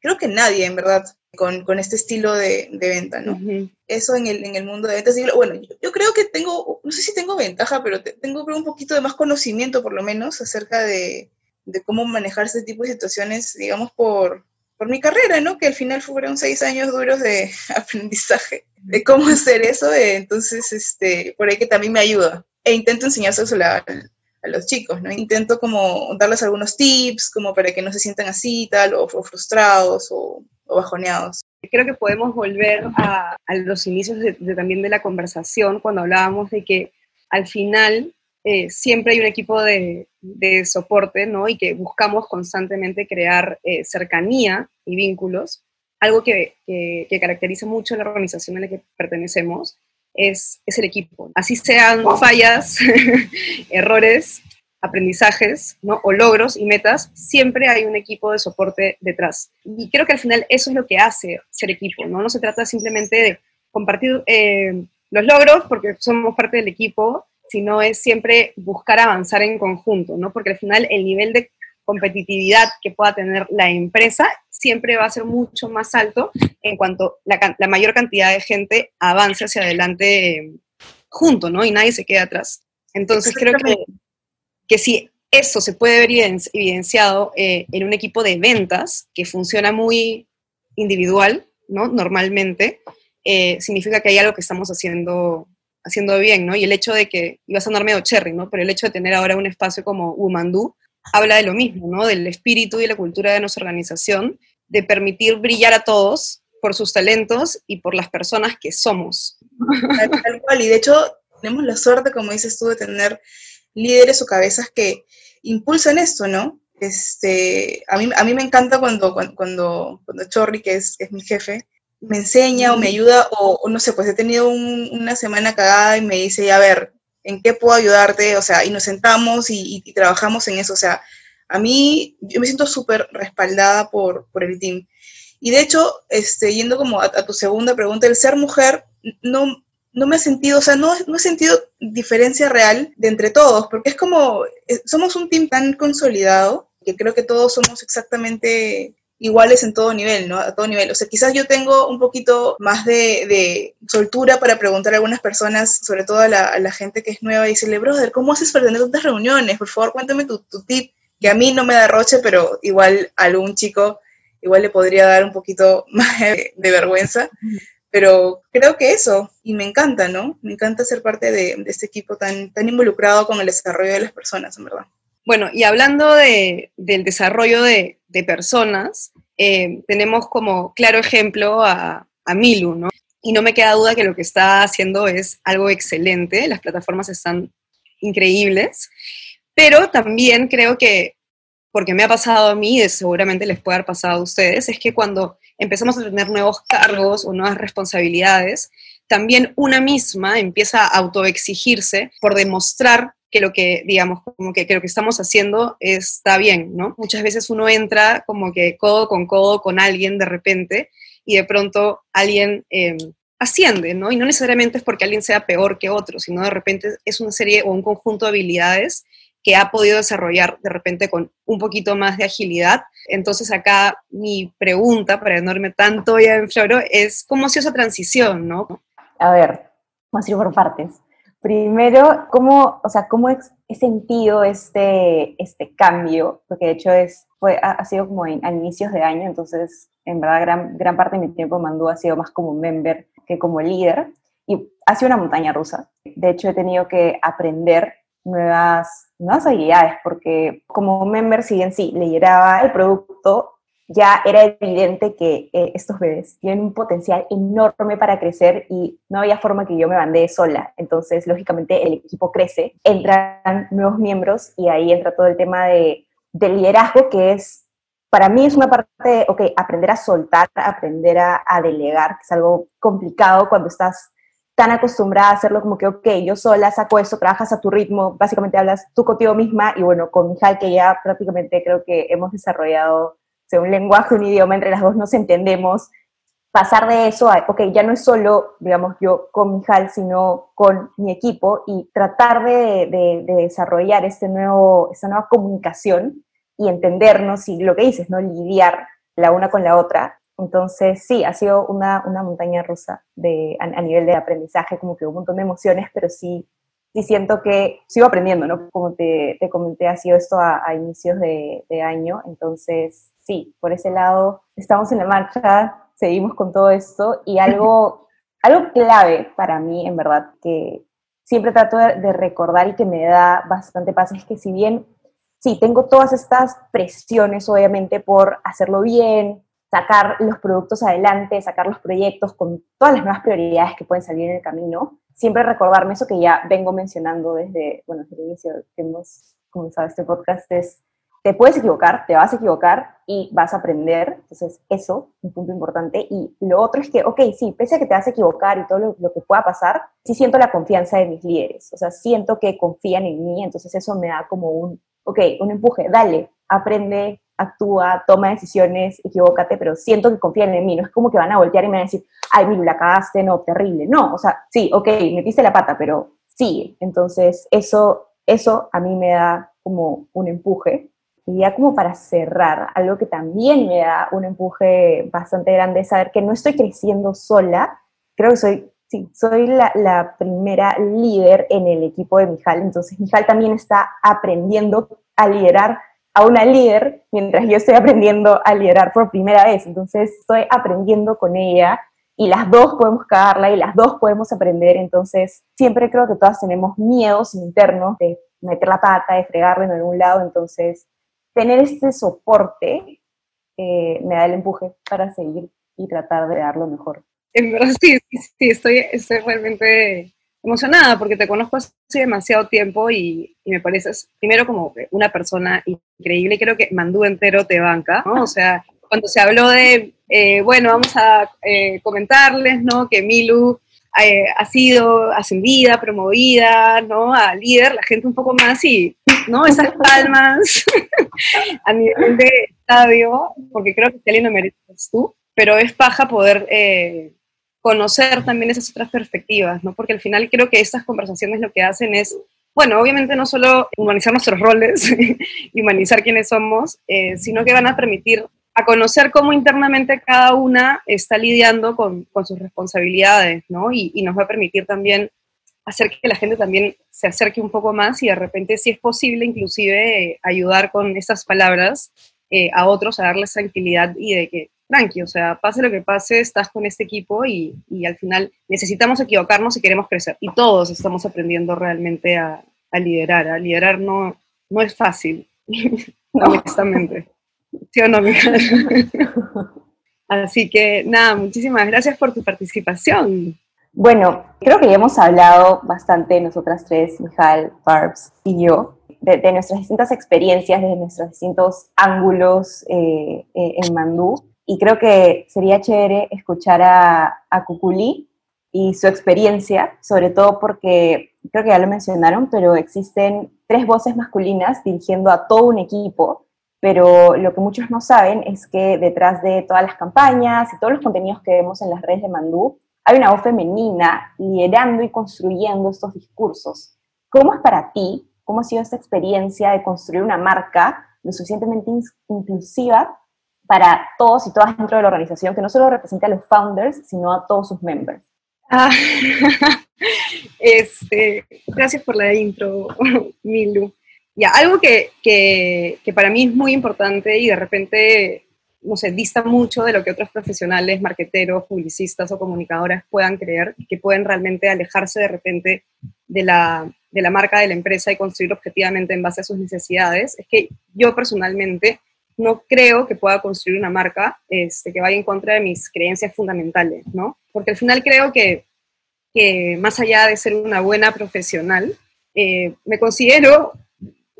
[SPEAKER 3] creo que nadie en verdad, con, con este estilo de, de venta, ¿no? Eso en el, en el mundo de ventas. Bueno, yo, yo, creo que tengo, no sé si tengo ventaja, pero tengo un poquito de más conocimiento, por lo menos, acerca de, de cómo manejar este tipo de situaciones, digamos, por, por mi carrera, ¿no? Que al final fueron seis años duros de aprendizaje, de cómo hacer eso, entonces, este, por ahí que también me ayuda. E intento enseñárselo a, a los chicos, ¿no? Intento como darles algunos tips, como para que no se sientan así, tal, o, frustrados, o, bajoneados.
[SPEAKER 1] Creo que podemos volver a, los inicios de, también de la conversación cuando hablábamos de que al final eh, siempre hay un equipo de, soporte, ¿no? Y que buscamos constantemente crear eh, cercanía y vínculos. Algo que, que, caracteriza mucho la organización a la que pertenecemos es, es el equipo. Así sean fallas, errores, aprendizajes, ¿no? O logros y metas, siempre hay un equipo de soporte detrás. Y creo que al final eso es lo que hace ser equipo, ¿no? No se trata simplemente de compartir eh, los logros porque somos parte del equipo, sino es siempre buscar avanzar en conjunto, ¿no? Porque al final el nivel de competitividad que pueda tener la empresa siempre va a ser mucho más alto en cuanto la, la mayor cantidad de gente avance hacia adelante eh, junto, ¿no? Y nadie se quede atrás. Entonces creo que que si eso se puede ver evidenciado eh, en un equipo de ventas que funciona muy individual, ¿no? Normalmente, eh, significa que hay algo que estamos haciendo, haciendo bien, ¿no? Y el hecho de que, iba a sonar medio cherry, ¿no? Pero el hecho de tener ahora un espacio como Umandú habla de lo mismo, ¿no? Del espíritu y la cultura de nuestra organización de permitir brillar a todos por sus talentos y por las personas que somos.
[SPEAKER 3] Tal, cual, y de hecho tenemos la suerte, como dices tú, de tener líderes o cabezas que impulsan esto, ¿no? Este, a, mí, a mí me encanta cuando, cuando, cuando Chorri, que es, es mi jefe, me enseña o me ayuda, o, no sé, pues he tenido una semana cagada y me dice, a ver, ¿en qué puedo ayudarte? O sea, y nos sentamos y, trabajamos en eso. O sea, a mí, yo me siento súper respaldada por, por el team. Y de hecho, este, yendo como a, tu segunda pregunta, el ser mujer no, no me ha sentido, o sea, no, no he sentido diferencia real de entre todos, porque es como, somos un team tan consolidado que creo que todos somos exactamente iguales en todo nivel, ¿no? A todo nivel. O sea, quizás yo tengo un poquito más de, soltura para preguntar a algunas personas, sobre todo a la, gente que es nueva, y decirle, brother, ¿cómo haces para tener tantas reuniones? Por favor, cuéntame tu, tip, que a mí no me da roche, pero igual a algún chico igual le podría dar un poquito más de, vergüenza. Pero creo que eso, y me encanta, ¿no? Me encanta ser parte de, este equipo tan, tan involucrado con el desarrollo de las personas, en verdad.
[SPEAKER 1] Bueno, y hablando del desarrollo de, personas, eh, tenemos como claro ejemplo a, Milu, ¿no? Y no me queda duda que lo que está haciendo es algo excelente, las plataformas están increíbles, pero también creo que, porque me ha pasado a mí y seguramente les puede haber pasado a ustedes, es que cuando empezamos a tener nuevos cargos o nuevas responsabilidades, también una misma empieza a autoexigirse por demostrar que lo que, digamos, como que, lo que estamos haciendo está bien, ¿no? Muchas veces uno entra como que codo con codo con alguien de repente y de pronto alguien em, asciende, ¿no? Y no necesariamente es porque alguien sea peor que otro, sino de repente es una serie o un conjunto de habilidades que ha podido desarrollar de repente con un poquito más de agilidad. Entonces acá mi pregunta, para no irme tanto ya en floro, es cómo ha sido esa transición, ¿no?
[SPEAKER 4] A ver, vamos a ir por partes. Primero, ¿cómo, o sea, cómo he sentido este, este cambio? Porque de hecho es, fue, ha, sido como en, a inicios de año, entonces en verdad gran, gran parte de mi tiempo en Mandú ha sido más como member que como líder. Y ha sido una montaña rusa. De hecho, he tenido que aprender nuevas, nuevas habilidades, porque como member, si bien sí, lideraba el producto, ya era evidente que eh, estos bebés tienen un potencial enorme para crecer y no había forma que yo me bandee sola. Entonces, lógicamente, el equipo crece, entran nuevos miembros y ahí entra todo el tema de, liderazgo, que es, para mí es una parte de, ok, aprender a soltar, aprender a, a delegar, que es algo complicado cuando estás tan acostumbrada a hacerlo como que, ok, yo sola saco eso, trabajas a tu ritmo, básicamente hablas tú contigo misma y bueno, con Mijal que ya prácticamente creo que hemos desarrollado un lenguaje, un idioma, entre las dos nos entendemos, pasar de eso a, ok, ya no es solo, digamos, yo con mi HAL, sino con mi equipo y tratar de, desarrollar este nuevo, esta nueva comunicación y entendernos y lo que dices, ¿no? Lidiar la una con la otra. Entonces, sí, ha sido una, una montaña rusa de, a, nivel de aprendizaje, como que un montón de emociones, pero sí, sí siento que sigo aprendiendo, ¿no? Como te, te comenté, ha sido esto a, a inicios de, de año, entonces sí, por ese lado estamos en la marcha, seguimos con todo esto y algo, algo clave para mí, en verdad, que siempre trato de, recordar y que me da bastante paz es que si bien, sí, tengo todas estas presiones, obviamente, por hacerlo bien, sacar los productos adelante, sacar los proyectos con todas las nuevas prioridades que pueden salir en el camino, siempre recordarme eso que ya vengo mencionando desde, bueno, desde el inicio que hemos comenzado este podcast, es te puedes equivocar, te vas a equivocar y vas a aprender. Entonces, eso, un punto importante. Y lo otro es que, ok, sí, pese a que te vas a equivocar y todo lo, que pueda pasar, sí siento la confianza de mis líderes. O sea, siento que confían en mí, entonces eso me da como un, ok, un empuje, dale, aprende, actúa, toma decisiones, equivócate, pero siento que confían en mí. No es como que van a voltear y me van a decir, ay, mira, la cagaste, no, terrible. No, o sea, sí, ok, metiste la pata, pero sí. Entonces, eso, eso a mí me da como un empuje y ya como para cerrar, algo que también me da un empuje bastante grande es saber que no estoy creciendo sola, creo que soy, sí, soy la, la primera líder en el equipo de Mijal, entonces Mijal también está aprendiendo a liderar a una líder mientras yo estoy aprendiendo a liderar por primera vez, entonces estoy aprendiendo con ella y las dos podemos cagarla y las dos podemos aprender, entonces siempre creo que todas tenemos miedos internos de meter la pata, de fregarlo en algún lado, entonces tener este soporte eh, me da el empuje para seguir y tratar de dar lo mejor.
[SPEAKER 1] En verdad sí, sí, estoy, estoy realmente emocionada porque te conozco hace demasiado tiempo y, me pareces primero como una persona increíble. Creo que Mandú entero te banca, ¿no? O sea, cuando se habló de, eh, bueno, vamos a eh, comentarles, ¿no? Que Milu eh, ha sido ascendida, promovida, ¿no? A líder, la gente un poco más y, ¿no? Esas palmas a nivel de estadio, porque creo que si alguien lo mereces tú, pero es paja poder conocer también esas otras perspectivas, ¿no? Porque al final creo que estas conversaciones lo que hacen es, bueno, obviamente no solo humanizar nuestros roles y humanizar quiénes somos, eh, sino que van a permitir a conocer cómo internamente cada una está lidiando con, con sus responsabilidades, ¿no? Y, nos va a permitir también hacer que la gente también se acerque un poco más y de repente, si es posible, inclusive eh, ayudar con esas palabras eh, a otros a darles tranquilidad y de que tranqui, o sea, pase lo que pase, estás con este equipo y, y al final necesitamos equivocarnos si queremos crecer. Y todos estamos aprendiendo realmente a, a liderar. A liderar no, no es fácil, honestamente. ¿Sí o no, Así que nada, muchísimas gracias por tu participación.
[SPEAKER 4] Bueno, creo que ya hemos hablado bastante nosotras tres, Mijal, Barbs y yo, de, nuestras distintas experiencias, de nuestros distintos ángulos eh, eh, en Mandú. Y creo que sería chévere escuchar a, a Cuculí y su experiencia, sobre todo porque creo que ya lo mencionaron, pero existen tres voces masculinas dirigiendo a todo un equipo, pero lo que muchos no saben es que detrás de todas las campañas y todos los contenidos que vemos en las redes de Mandú, hay una voz femenina liderando y construyendo estos discursos. ¿Cómo es para ti? ¿Cómo ha sido esta experiencia de construir una marca lo suficientemente inclusiva para todos y todas dentro de la organización, que no solo represente a los founders, sino a todos sus members.
[SPEAKER 1] Ah, este, gracias por la intro, Milu. Algo que, que, que, para mí es muy importante y de repente, no sé, dista mucho de lo que otros profesionales, marqueteros, publicistas o comunicadoras puedan creer, que pueden realmente alejarse de repente de la, de la marca de la empresa y construir objetivamente en base a sus necesidades, es que yo personalmente no creo que pueda construir una marca este, que vaya en contra de mis creencias fundamentales, ¿no? Porque al final creo que, que más allá de ser una buena profesional, eh, me considero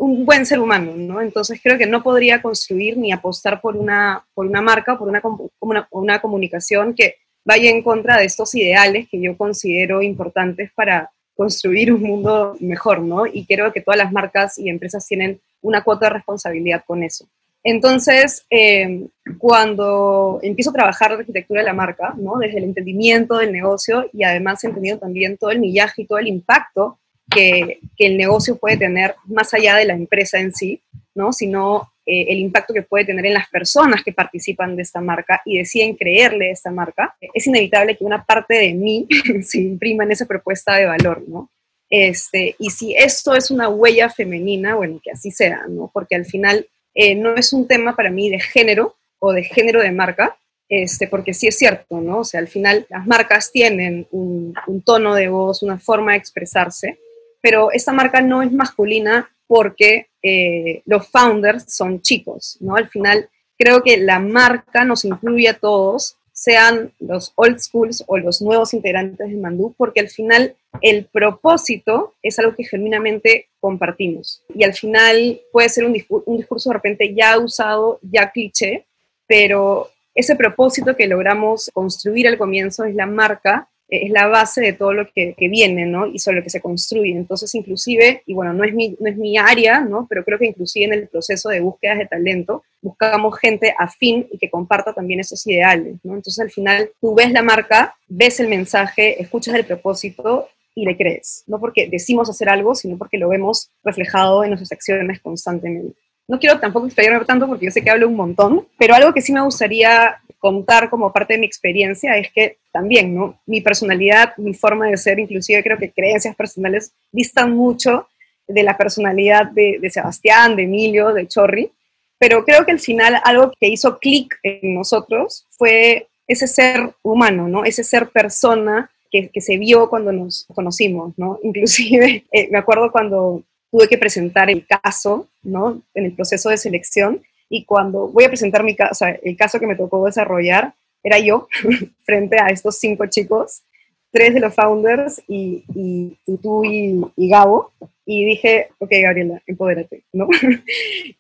[SPEAKER 1] un buen ser humano, ¿no? Entonces creo que no podría construir ni apostar por una, por una marca por una, una, una comunicación que vaya en contra de estos ideales que yo considero importantes para construir un mundo mejor, ¿no? Y creo que todas las marcas y empresas tienen una cuota de responsabilidad con eso. Entonces, eh, cuando empiezo a trabajar la arquitectura de la marca, ¿no? desde el entendimiento del negocio y además entendiendo también todo el millaje y todo el impacto que, que el negocio puede tener más allá de la empresa en sí, ¿no? sino eh, el impacto que puede tener en las personas que participan de esta marca y deciden creerle a esta marca, es inevitable que una parte de mí se imprima en esa propuesta de valor, ¿no? Este, y si esto es una huella femenina, bueno, que así sea, ¿no? Porque al final eh, no es un tema para mí de género o de género de marca, este, porque sí es cierto, ¿no? O sea, al final las marcas tienen un, tono de voz, una forma de expresarse, pero esta marca no es masculina porque eh, los founders son chicos, ¿no? Al final creo que la marca nos incluye a todos sean los old schools o los nuevos integrantes de Mandú, porque al final el propósito es algo que genuinamente compartimos. Y al final puede ser un, discurso, un discurso de repente ya usado, ya cliché, pero ese propósito que logramos construir al comienzo es la marca es la base de todo lo que, viene, ¿no? Y sobre lo que se construye. Entonces, inclusive, y bueno, no es, mi, no es mi área, ¿no? Pero creo que inclusive en el proceso de búsquedas de talento, buscamos gente afín y que comparta también esos ideales, ¿no? Entonces, al final, tú ves la marca, ves el mensaje, escuchas el propósito y le crees. No porque decimos hacer algo, sino porque lo vemos reflejado en nuestras acciones constantemente. No quiero tampoco explayarme tanto porque yo sé que hablo un montón, pero algo que sí me gustaría contar como parte de mi experiencia es que también, ¿no? Mi personalidad, mi forma de ser, inclusive creo que creencias personales distan mucho de la personalidad de, Sebastián, de Emilio, de Chorri, pero creo que al final algo que hizo clic en nosotros fue ese ser humano, ¿no? Ese ser persona que, se vio cuando nos conocimos, ¿no? Inclusive eh, me acuerdo cuando tuve que presentar el caso, ¿no? En el proceso de selección. Y cuando voy a presentar mi caso, sea, el caso que me tocó desarrollar, era yo frente a estos cinco chicos, tres de los founders y, y, tú y, y, Gabo. Y dije, ok, Gabriela, empodérate, ¿no?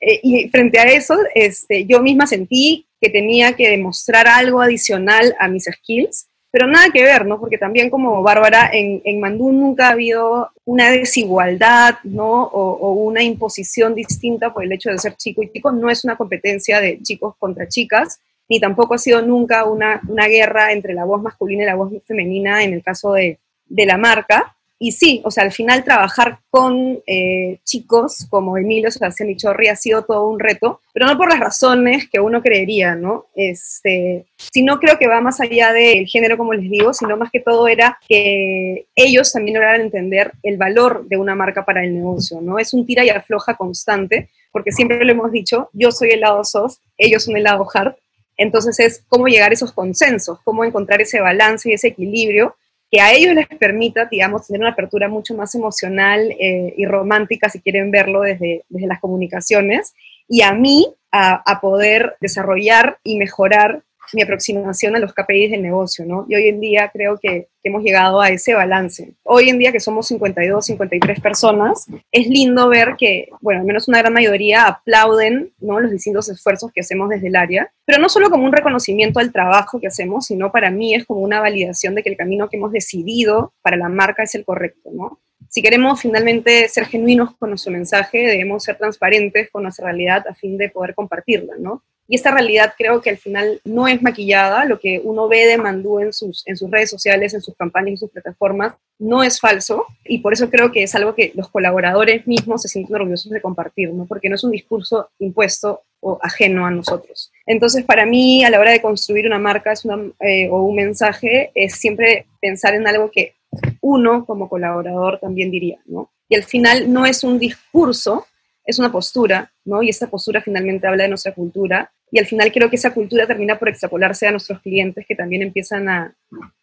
[SPEAKER 1] Eh, y frente a eso, este, yo misma sentí que tenía que demostrar algo adicional a mis skills pero nada que ver, ¿no? Porque también como Bárbara, en, en Mandú nunca ha habido una desigualdad, ¿no? O, o, una imposición distinta por el hecho de ser chico y chico. No es una competencia de chicos contra chicas, ni tampoco ha sido nunca una, una guerra entre la voz masculina y la voz femenina en el caso de, de la marca y sí, o sea, al final trabajar con eh, chicos como Emilio Sebastián y Chorri ha sido todo un reto, pero no por las razones que uno creería, ¿no? Este, sino creo que va más allá del género, como les digo, sino más que todo era que ellos también lograran entender el valor de una marca para el negocio, ¿no? Es un tira y afloja constante, porque siempre lo hemos dicho, yo soy el lado soft, ellos son el lado hard, entonces es cómo llegar a esos consensos, cómo encontrar ese balance y ese equilibrio que a ellos les permita, digamos, tener una apertura mucho más emocional eh, y romántica, si quieren verlo desde, desde las comunicaciones, y a mí a, a poder desarrollar y mejorar mi aproximación a los KPIs del negocio, ¿no? Y hoy en día creo que, hemos llegado a ese balance. Hoy en día que somos 52, 53 personas, es lindo ver que, bueno, al menos una gran mayoría aplauden, ¿no? Los distintos esfuerzos que hacemos desde el área, pero no solo como un reconocimiento al trabajo que hacemos, sino para mí es como una validación de que el camino que hemos decidido para la marca es el correcto, ¿no? Si queremos finalmente ser genuinos con nuestro mensaje, debemos ser transparentes con nuestra realidad a fin de poder compartirla, ¿no? Y esta realidad creo que al final no es maquillada, lo que uno ve de Mandú en sus, en sus redes sociales, en sus campañas, en sus plataformas, no es falso. Y por eso creo que es algo que los colaboradores mismos se sienten orgullosos de compartir, ¿no? porque no es un discurso impuesto o ajeno a nosotros. Entonces, para mí, a la hora de construir una marca eh, o un mensaje, es siempre pensar en algo que uno como colaborador también diría, ¿no? Y al final no es un discurso, es una postura, ¿no? Y esa postura finalmente habla de nuestra cultura y al final creo que esa cultura termina por extrapolarse a nuestros clientes que también empiezan a,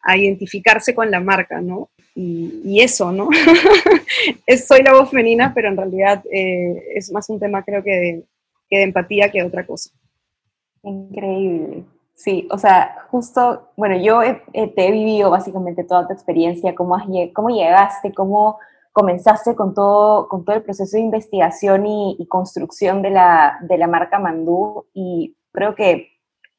[SPEAKER 1] a identificarse con la marca, ¿no? Y, eso, ¿no? soy la voz femenina, pero en realidad eh, es más un tema creo que de, que de empatía que otra cosa.
[SPEAKER 4] Increíble. Sí, o sea, justo, bueno, yo te he vivido básicamente toda tu experiencia, cómo, cómo llegaste, cómo comenzaste con todo, con todo el proceso de investigación y, construcción de la, de la, marca Mandú creo que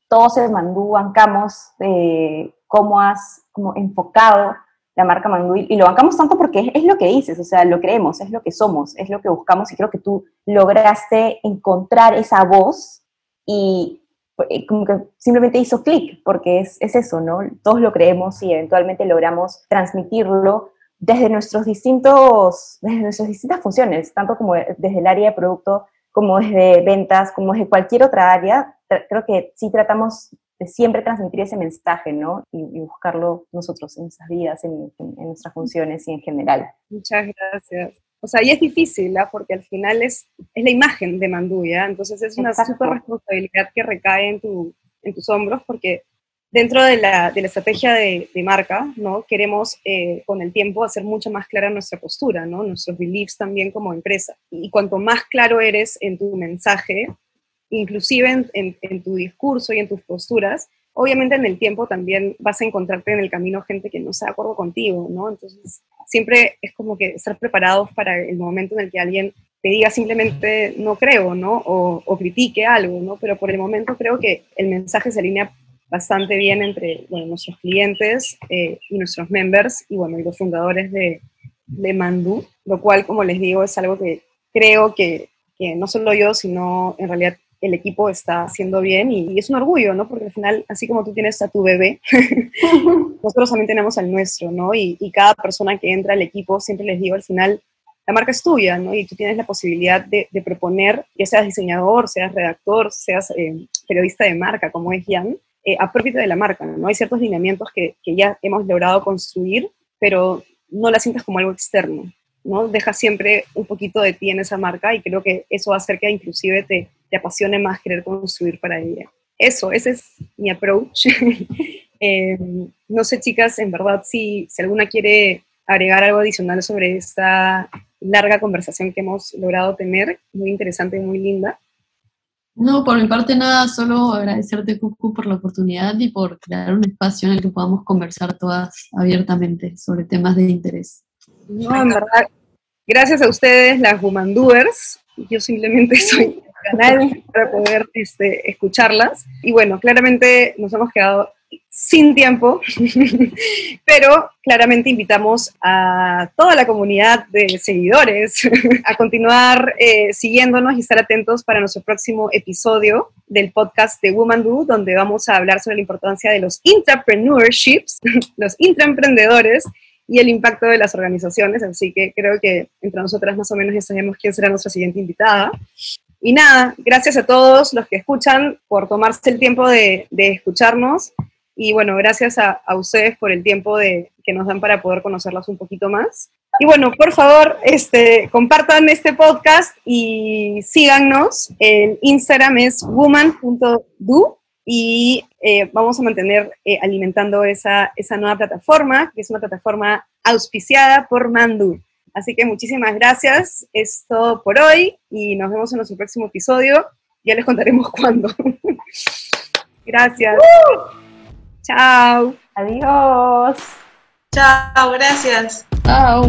[SPEAKER 4] todos en Mandú bancamos eh, cómo has como enfocado la marca Mandú y, lo bancamos tanto porque es, es, lo que dices, o sea, lo creemos, es lo que somos, es lo que buscamos y creo que tú lograste encontrar esa voz y eh, como que simplemente hizo clic, porque es, es, eso, ¿no? Todos lo creemos y eventualmente logramos transmitirlo desde, nuestros distintos, desde nuestras distintas funciones, tanto como desde el área de producto, como desde ventas, como desde cualquier otra área, creo que sí tratamos de siempre transmitir ese mensaje, ¿no? Y, buscarlo nosotros en nuestras vidas, en, nuestras funciones y en general.
[SPEAKER 1] Muchas gracias. O sea, y es difícil, ¿ah? porque al final es, es la imagen de Manduya, entonces es una súper responsabilidad que recae en, tu, en tus hombros, porque dentro de la, de la estrategia de, de, marca, ¿no? Queremos eh, con el tiempo hacer mucho más clara nuestra postura, ¿no? Nuestros beliefs también como empresa. Y cuanto más claro eres en tu mensaje, inclusive en, en, en, tu discurso y en tus posturas, obviamente en el tiempo también vas a encontrarte en el camino gente que no está de acuerdo contigo, ¿no? Entonces, siempre es como que estar preparados para el momento en el que alguien te diga simplemente no creo, ¿no? O, o critique algo, ¿no? Pero por el momento creo que el mensaje se alinea bastante bien entre nuestros clientes eh, y nuestros members y, bueno, y los fundadores de, de Mandú, lo cual, como les digo, es algo que creo que, no solo yo, sino en realidad el equipo está haciendo bien y, es un orgullo, ¿no? Porque al final, así como tú tienes a tu bebé, nosotros también tenemos al nuestro, ¿no? Y, y, cada persona que entra al equipo, siempre les digo, al final, la marca es tuya, ¿no? Y tú tienes la posibilidad de, de proponer, ya seas diseñador, seas redactor, seas eh, periodista de marca, como es Jan, eh, a propósito de la marca, ¿no? Hay ciertos lineamientos que, que, ya hemos logrado construir, pero no la sientas como algo externo, ¿no? Deja siempre un poquito de ti en esa marca y creo que eso va a hacer que inclusive te, te apasione más querer construir para ella. Eso, ese es mi approach. eh, no sé, chicas, en verdad, si, si alguna quiere agregar algo adicional sobre esta larga conversación que hemos logrado tener, muy interesante y muy linda.
[SPEAKER 2] No, por mi parte nada, solo agradecerte, Cucu, por la oportunidad y por crear un espacio en el que podamos conversar todas abiertamente sobre temas de interés.
[SPEAKER 1] No, en verdad, gracias a ustedes, las Womandoers. Yo simplemente soy canal para poder este, escucharlas. Y bueno, claramente nos hemos quedado sin tiempo, pero claramente invitamos a toda la comunidad de seguidores a continuar eh, siguiéndonos y estar atentos para nuestro próximo episodio del podcast de Woman Do, donde vamos a hablar sobre la importancia de los intrapreneurships, los intraemprendedores y el impacto de las organizaciones. Así que creo que entre nosotras más o menos ya sabemos quién será nuestra siguiente invitada. Y nada, gracias a todos los que escuchan por tomarse el tiempo de, de escucharnos y bueno, gracias a, ustedes por el tiempo de, que nos dan para poder conocerlas un poquito más. Y bueno, por favor, este, compartan este podcast y síganos. El Instagram es woman.do y eh, vamos a mantener eh, alimentando esa, esa nueva plataforma, que es una plataforma auspiciada por Mandu. Así que muchísimas gracias. Es todo por hoy y nos vemos en nuestro próximo episodio. Ya les contaremos cuándo. gracias. Chao.
[SPEAKER 4] Adiós.
[SPEAKER 3] Chao, gracias.
[SPEAKER 2] Chao.